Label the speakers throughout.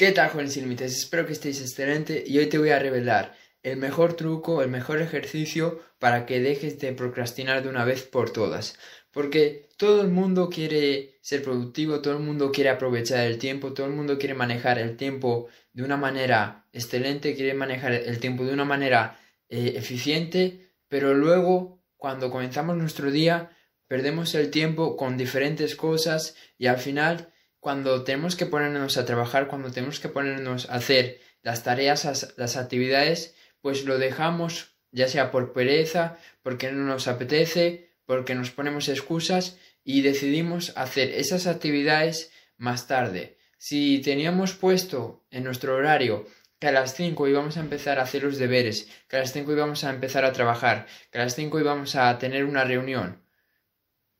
Speaker 1: ¿Qué tal, jóvenes sin límites? Espero que estéis excelente y hoy te voy a revelar el mejor truco, el mejor ejercicio para que dejes de procrastinar de una vez por todas. Porque todo el mundo quiere ser productivo, todo el mundo quiere aprovechar el tiempo, todo el mundo quiere manejar el tiempo de una manera excelente, quiere manejar el tiempo de una manera eh, eficiente, pero luego cuando comenzamos nuestro día perdemos el tiempo con diferentes cosas y al final cuando tenemos que ponernos a trabajar, cuando tenemos que ponernos a hacer las tareas, las actividades, pues lo dejamos ya sea por pereza, porque no nos apetece, porque nos ponemos excusas y decidimos hacer esas actividades más tarde. Si teníamos puesto en nuestro horario que a las 5 íbamos a empezar a hacer los deberes, que a las 5 íbamos a empezar a trabajar, que a las 5 íbamos a tener una reunión,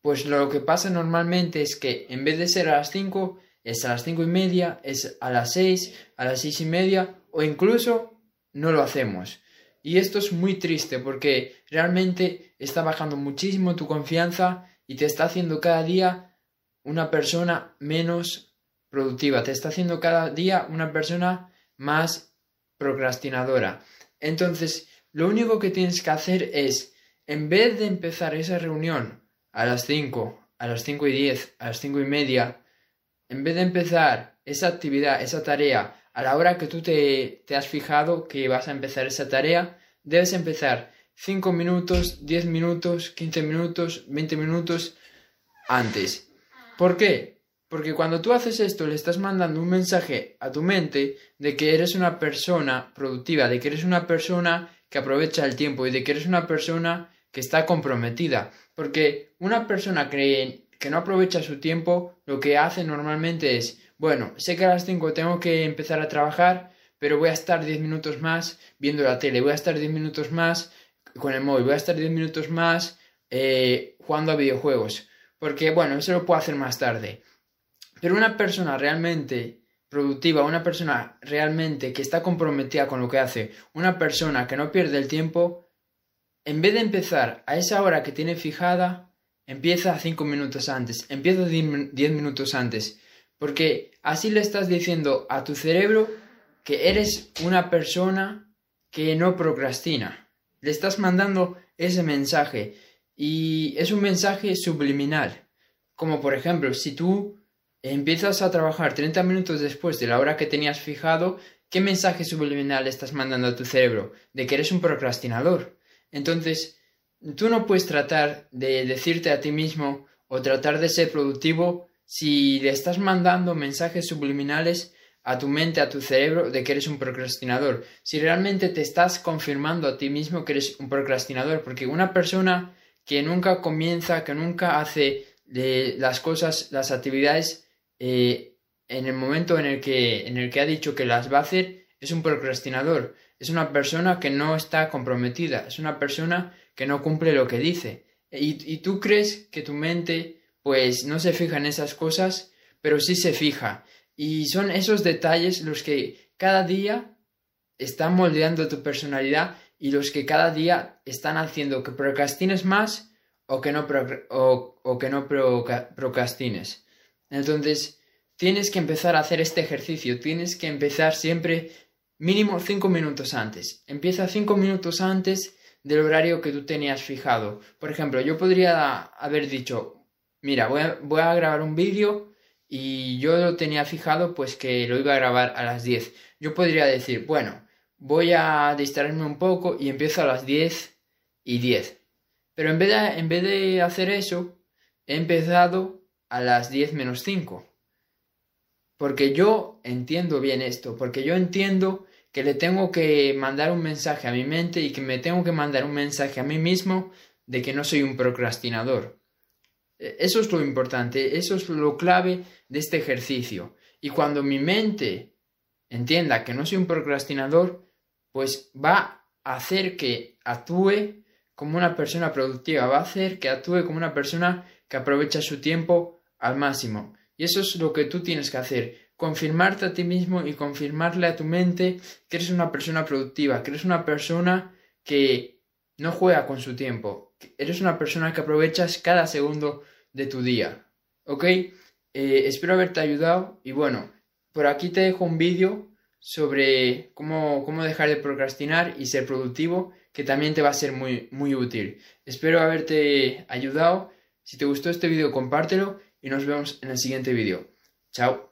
Speaker 1: pues lo que pasa normalmente es que en vez de ser a las 5, es a las cinco y media, es a las 6, a las seis y media, o incluso no lo hacemos. Y esto es muy triste porque realmente está bajando muchísimo tu confianza y te está haciendo cada día una persona menos productiva, te está haciendo cada día una persona más procrastinadora. Entonces, lo único que tienes que hacer es, en vez de empezar esa reunión a las 5, a las 5 y 10, a las 5 y media, en vez de empezar esa actividad, esa tarea, a la hora que tú te, te has fijado que vas a empezar esa tarea, debes empezar 5 minutos, 10 minutos, 15 minutos, 20 minutos antes. ¿Por qué? Porque cuando tú haces esto le estás mandando un mensaje a tu mente de que eres una persona productiva, de que eres una persona que aprovecha el tiempo y de que eres una persona que está comprometida. Porque una persona que, que no aprovecha su tiempo, lo que hace normalmente es, bueno, sé que a las 5 tengo que empezar a trabajar, pero voy a estar 10 minutos más viendo la tele, voy a estar 10 minutos más con el móvil, voy a estar 10 minutos más eh, jugando a videojuegos. Porque, bueno, eso lo puedo hacer más tarde. Pero una persona realmente productiva, una persona realmente que está comprometida con lo que hace, una persona que no pierde el tiempo, en vez de empezar a esa hora que tiene fijada, empieza cinco minutos antes, empieza diez minutos antes, porque así le estás diciendo a tu cerebro que eres una persona que no procrastina. Le estás mandando ese mensaje y es un mensaje subliminal. Como por ejemplo, si tú empiezas a trabajar 30 minutos después de la hora que tenías fijado, ¿qué mensaje subliminal estás mandando a tu cerebro? De que eres un procrastinador. Entonces, tú no puedes tratar de decirte a ti mismo o tratar de ser productivo si le estás mandando mensajes subliminales a tu mente, a tu cerebro, de que eres un procrastinador. Si realmente te estás confirmando a ti mismo que eres un procrastinador, porque una persona que nunca comienza, que nunca hace de las cosas, las actividades, eh, en el momento en el, que, en el que ha dicho que las va a hacer, es un procrastinador es una persona que no está comprometida, es una persona que no cumple lo que dice. Y, tú crees que tu mente pues no se fija en esas cosas, pero sí se fija. Y son esos detalles los que cada día están moldeando tu personalidad y los que cada día están haciendo que procrastines más o que no, o que no procrastines. Entonces, tienes que empezar a hacer este ejercicio, tienes que empezar siempre mínimo 5 minutos antes. Empieza 5 minutos antes del horario que tú tenías fijado. Por ejemplo, yo podría haber dicho, mira, voy a, voy a grabar un vídeo y yo lo tenía fijado pues que lo iba a grabar a las 10. Yo podría decir, bueno, voy a distraerme un poco y empiezo a las 10 y 10. Pero en vez de, en vez de hacer eso, he empezado a las 10 menos 5. Porque yo entiendo bien esto, porque yo entiendo que le tengo que mandar un mensaje a mi mente y que me tengo que mandar un mensaje a mí mismo de que no soy un procrastinador. E, eso es lo importante, eso es lo clave de este ejercicio. Y cuando mi mente entienda que no soy un procrastinador, pues va a hacer que actúe como una persona productiva, va a hacer que actúe como una persona que aprovecha su tiempo al máximo. Y eso es lo que tú tienes que hacer confirmarte a ti mismo y confirmarle a tu mente que eres una persona productiva, que eres una persona que no juega con su tiempo, eres una persona que aprovechas cada segundo de tu día. ¿Ok? Eh, espero haberte ayudado y bueno, por aquí te dejo un vídeo sobre cómo, cómo dejar de procrastinar y ser productivo, que también te va a ser muy, muy útil. Espero haberte ayudado. Si te gustó este vídeo, compártelo y nos vemos en el siguiente vídeo. Chao.